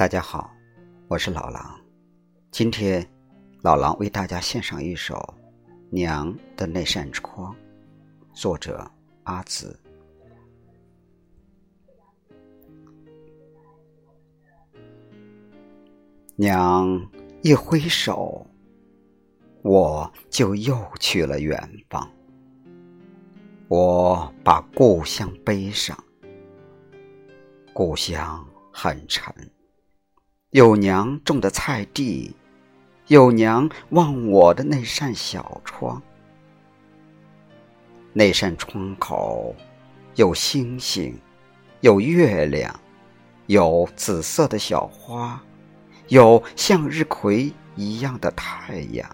大家好，我是老狼。今天，老狼为大家献上一首《娘的那扇窗》，作者阿紫。娘一挥手，我就又去了远方。我把故乡背上，故乡很沉。有娘种的菜地，有娘望我的那扇小窗。那扇窗口有星星，有月亮，有紫色的小花，有向日葵一样的太阳。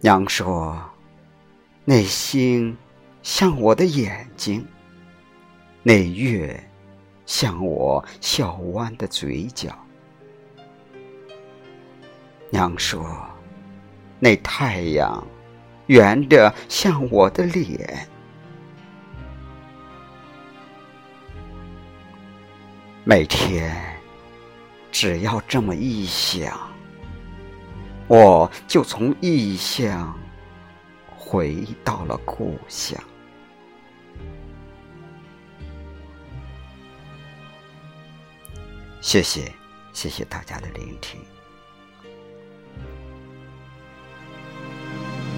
娘说：“那星像我的眼睛，那月。”像我笑弯的嘴角，娘说：“那太阳圆的像我的脸。”每天只要这么一想，我就从异乡回到了故乡。谢谢，谢谢大家的聆听。